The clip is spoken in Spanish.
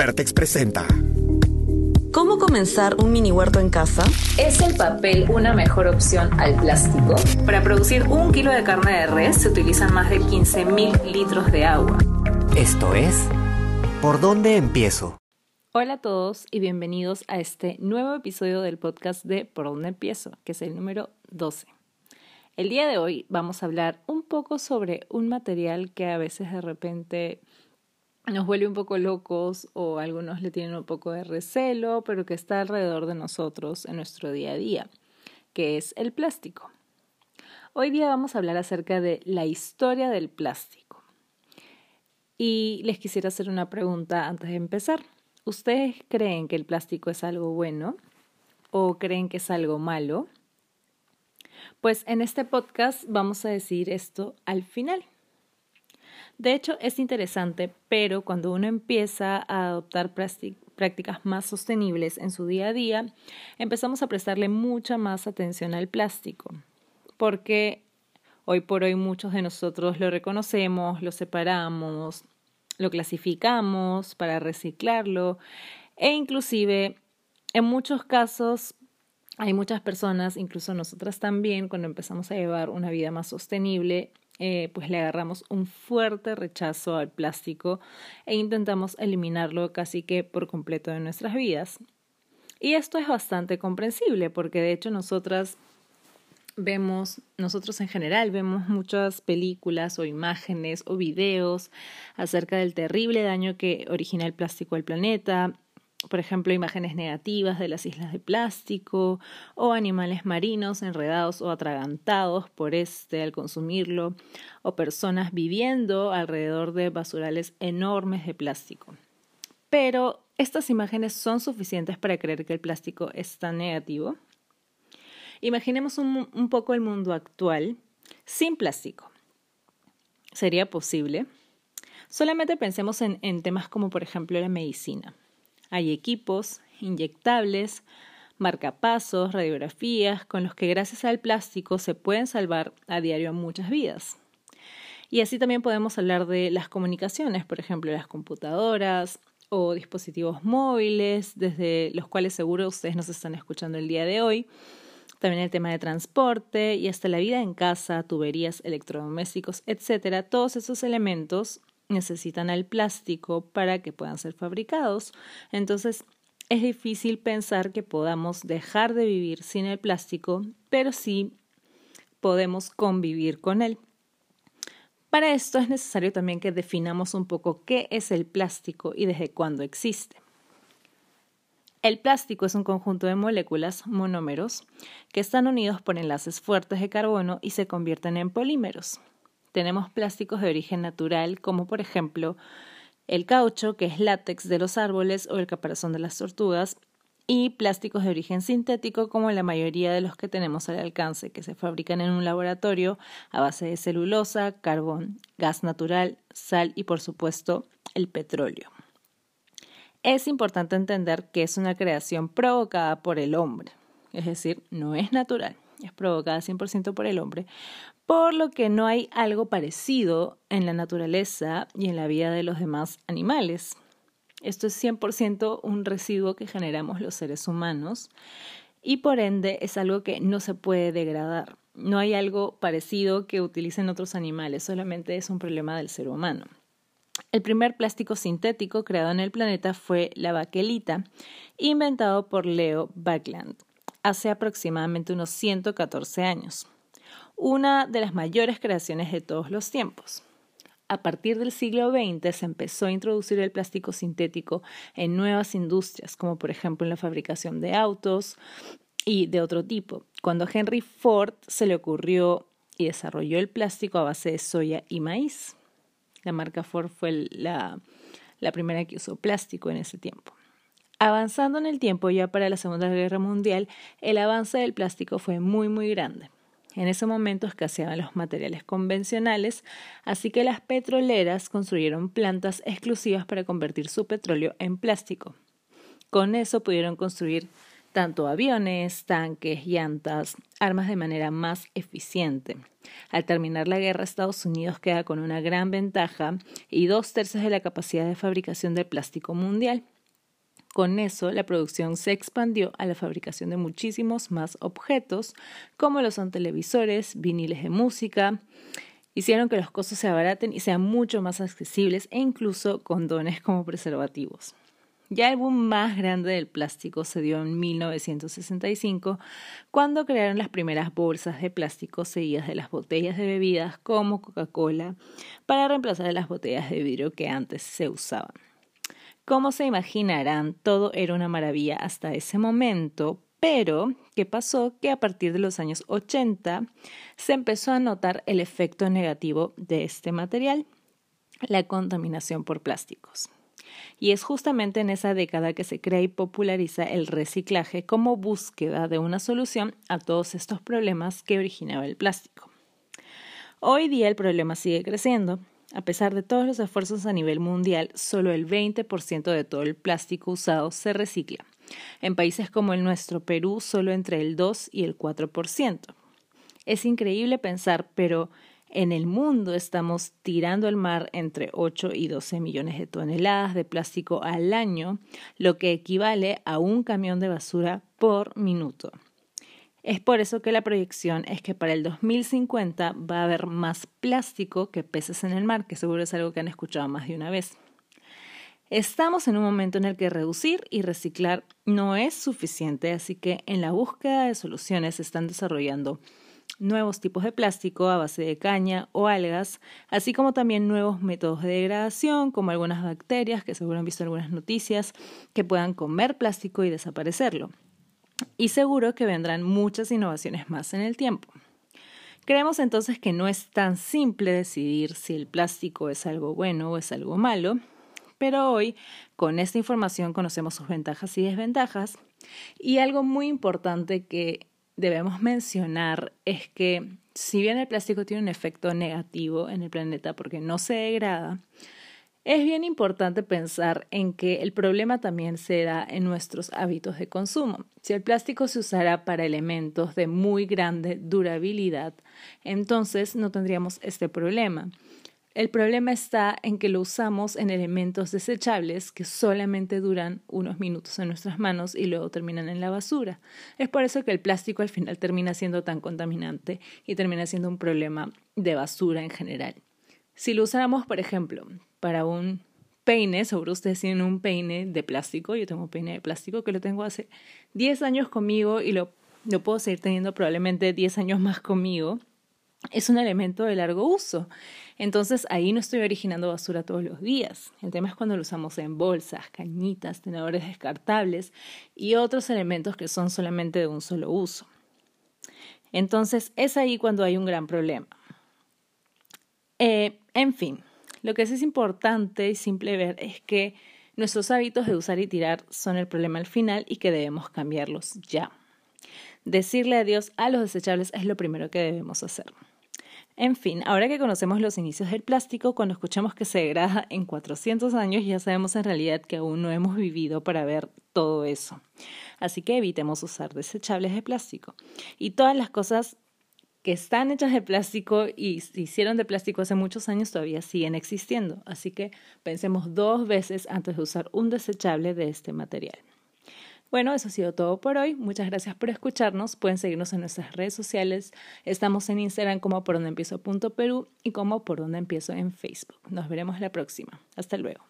Vertex presenta. ¿Cómo comenzar un mini huerto en casa? ¿Es el papel una mejor opción al plástico? Para producir un kilo de carne de res se utilizan más de 15.000 litros de agua. Esto es ¿Por dónde empiezo? Hola a todos y bienvenidos a este nuevo episodio del podcast de Por dónde empiezo, que es el número 12. El día de hoy vamos a hablar un poco sobre un material que a veces de repente nos vuelve un poco locos o algunos le tienen un poco de recelo, pero que está alrededor de nosotros en nuestro día a día, que es el plástico. Hoy día vamos a hablar acerca de la historia del plástico. Y les quisiera hacer una pregunta antes de empezar. ¿Ustedes creen que el plástico es algo bueno o creen que es algo malo? Pues en este podcast vamos a decir esto al final. De hecho, es interesante, pero cuando uno empieza a adoptar prácticas más sostenibles en su día a día, empezamos a prestarle mucha más atención al plástico, porque hoy por hoy muchos de nosotros lo reconocemos, lo separamos, lo clasificamos para reciclarlo e inclusive en muchos casos hay muchas personas, incluso nosotras también, cuando empezamos a llevar una vida más sostenible, eh, pues le agarramos un fuerte rechazo al plástico e intentamos eliminarlo casi que por completo de nuestras vidas. Y esto es bastante comprensible porque de hecho nosotras vemos, nosotros en general vemos muchas películas o imágenes o videos acerca del terrible daño que origina el plástico al planeta, por ejemplo, imágenes negativas de las islas de plástico o animales marinos enredados o atragantados por este al consumirlo, o personas viviendo alrededor de basurales enormes de plástico. Pero, ¿estas imágenes son suficientes para creer que el plástico es tan negativo? Imaginemos un, poco el mundo actual sin plástico. ¿Sería posible? Solamente pensemos en, en temas como, por ejemplo, la medicina. Hay equipos, inyectables, marcapasos, radiografías, con los que gracias al plástico se pueden salvar a diario muchas vidas. Y así también podemos hablar de las comunicaciones, por ejemplo, las computadoras o dispositivos móviles, desde los cuales seguro ustedes nos están escuchando el día de hoy. También el tema de transporte y hasta la vida en casa, tuberías, electrodomésticos, etcétera. Todos esos elementos necesitan el plástico para que puedan ser fabricados. Entonces, es difícil pensar que podamos dejar de vivir sin el plástico, pero sí podemos convivir con él. Para esto es necesario también que definamos un poco qué es el plástico y desde cuándo existe. El plástico es un conjunto de moléculas, monómeros, que están unidos por enlaces fuertes de carbono y se convierten en polímeros. Tenemos plásticos de origen natural, como por ejemplo el caucho, que es látex de los árboles o el caparazón de las tortugas, y plásticos de origen sintético, como la mayoría de los que tenemos al alcance, que se fabrican en un laboratorio a base de celulosa, carbón, gas natural, sal y, por supuesto, el petróleo. Es importante entender que es una creación provocada por el hombre, es decir, no es natural, es provocada 100% por el hombre, por lo que no hay algo parecido en la naturaleza y en la vida de los demás animales. Esto es 100% un residuo que generamos los seres humanos y por ende es algo que no se puede degradar. No hay algo parecido que utilicen otros animales, solamente es un problema del ser humano. El primer plástico sintético creado en el planeta fue la baquelita, inventado por Leo Backland hace aproximadamente unos 114 años una de las mayores creaciones de todos los tiempos. A partir del siglo XX se empezó a introducir el plástico sintético en nuevas industrias, como por ejemplo en la fabricación de autos y de otro tipo. Cuando Henry Ford se le ocurrió y desarrolló el plástico a base de soya y maíz. La marca Ford fue la, la primera que usó plástico en ese tiempo. Avanzando en el tiempo, ya para la Segunda Guerra Mundial, el avance del plástico fue muy, muy grande. En ese momento escaseaban los materiales convencionales, así que las petroleras construyeron plantas exclusivas para convertir su petróleo en plástico. Con eso pudieron construir tanto aviones, tanques, llantas, armas de manera más eficiente. Al terminar la guerra, Estados Unidos queda con una gran ventaja y dos tercios de la capacidad de fabricación del plástico mundial. Con eso, la producción se expandió a la fabricación de muchísimos más objetos, como lo son televisores, viniles de música, hicieron que los costos se abaraten y sean mucho más accesibles e incluso condones como preservativos. Ya el boom más grande del plástico se dio en 1965, cuando crearon las primeras bolsas de plástico seguidas de las botellas de bebidas como Coca-Cola para reemplazar las botellas de vidrio que antes se usaban. Como se imaginarán, todo era una maravilla hasta ese momento, pero, ¿qué pasó? Que a partir de los años 80 se empezó a notar el efecto negativo de este material, la contaminación por plásticos. Y es justamente en esa década que se crea y populariza el reciclaje como búsqueda de una solución a todos estos problemas que originaba el plástico. Hoy día el problema sigue creciendo a pesar de todos los esfuerzos a nivel mundial, solo el 20% de todo el plástico usado se recicla. En países como el nuestro, Perú, solo entre el 2 y el 4%. Es increíble pensar, pero en el mundo estamos tirando al mar entre 8 y 12 millones de toneladas de plástico al año, lo que equivale a un camión de basura por minuto. Es por eso que la proyección es que para el 2050 va a haber más plástico que peces en el mar, que seguro es algo que han escuchado más de una vez. Estamos en un momento en el que reducir y reciclar no es suficiente, así que en la búsqueda de soluciones se están desarrollando nuevos tipos de plástico a base de caña o algas, así como también nuevos métodos de degradación, como algunas bacterias, que seguro han visto algunas noticias, que puedan comer plástico y desaparecerlo y seguro que vendrán muchas innovaciones más en el tiempo. Creemos entonces que no es tan simple decidir si el plástico es algo bueno o es algo malo, pero hoy con esta información conocemos sus ventajas y desventajas y algo muy importante que debemos mencionar es que si bien el plástico tiene un efecto negativo en el planeta porque no se degrada, es bien importante pensar en que el problema también se da en nuestros hábitos de consumo. Si el plástico se usara para elementos de muy grande durabilidad, entonces no tendríamos este problema. El problema está en que lo usamos en elementos desechables que solamente duran unos minutos en nuestras manos y luego terminan en la basura. Es por eso que el plástico al final termina siendo tan contaminante y termina siendo un problema de basura en general. Si lo usáramos, por ejemplo, para un peine, sobre ustedes tienen un peine de plástico, yo tengo un peine de plástico que lo tengo hace 10 años conmigo y lo, lo puedo seguir teniendo probablemente 10 años más conmigo, es un elemento de largo uso. Entonces ahí no estoy originando basura todos los días. El tema es cuando lo usamos en bolsas, cañitas, tenedores descartables y otros elementos que son solamente de un solo uso. Entonces es ahí cuando hay un gran problema. Eh, en fin, lo que es importante y simple ver es que nuestros hábitos de usar y tirar son el problema al final y que debemos cambiarlos ya. Decirle adiós a los desechables es lo primero que debemos hacer. En fin, ahora que conocemos los inicios del plástico, cuando escuchamos que se degrada en 400 años, ya sabemos en realidad que aún no hemos vivido para ver todo eso. Así que evitemos usar desechables de plástico. Y todas las cosas que están hechas de plástico y se hicieron de plástico hace muchos años todavía siguen existiendo. Así que pensemos dos veces antes de usar un desechable de este material. Bueno, eso ha sido todo por hoy. Muchas gracias por escucharnos. Pueden seguirnos en nuestras redes sociales. Estamos en Instagram como por donde empiezo punto Perú y como por donde empiezo en Facebook. Nos veremos la próxima. Hasta luego.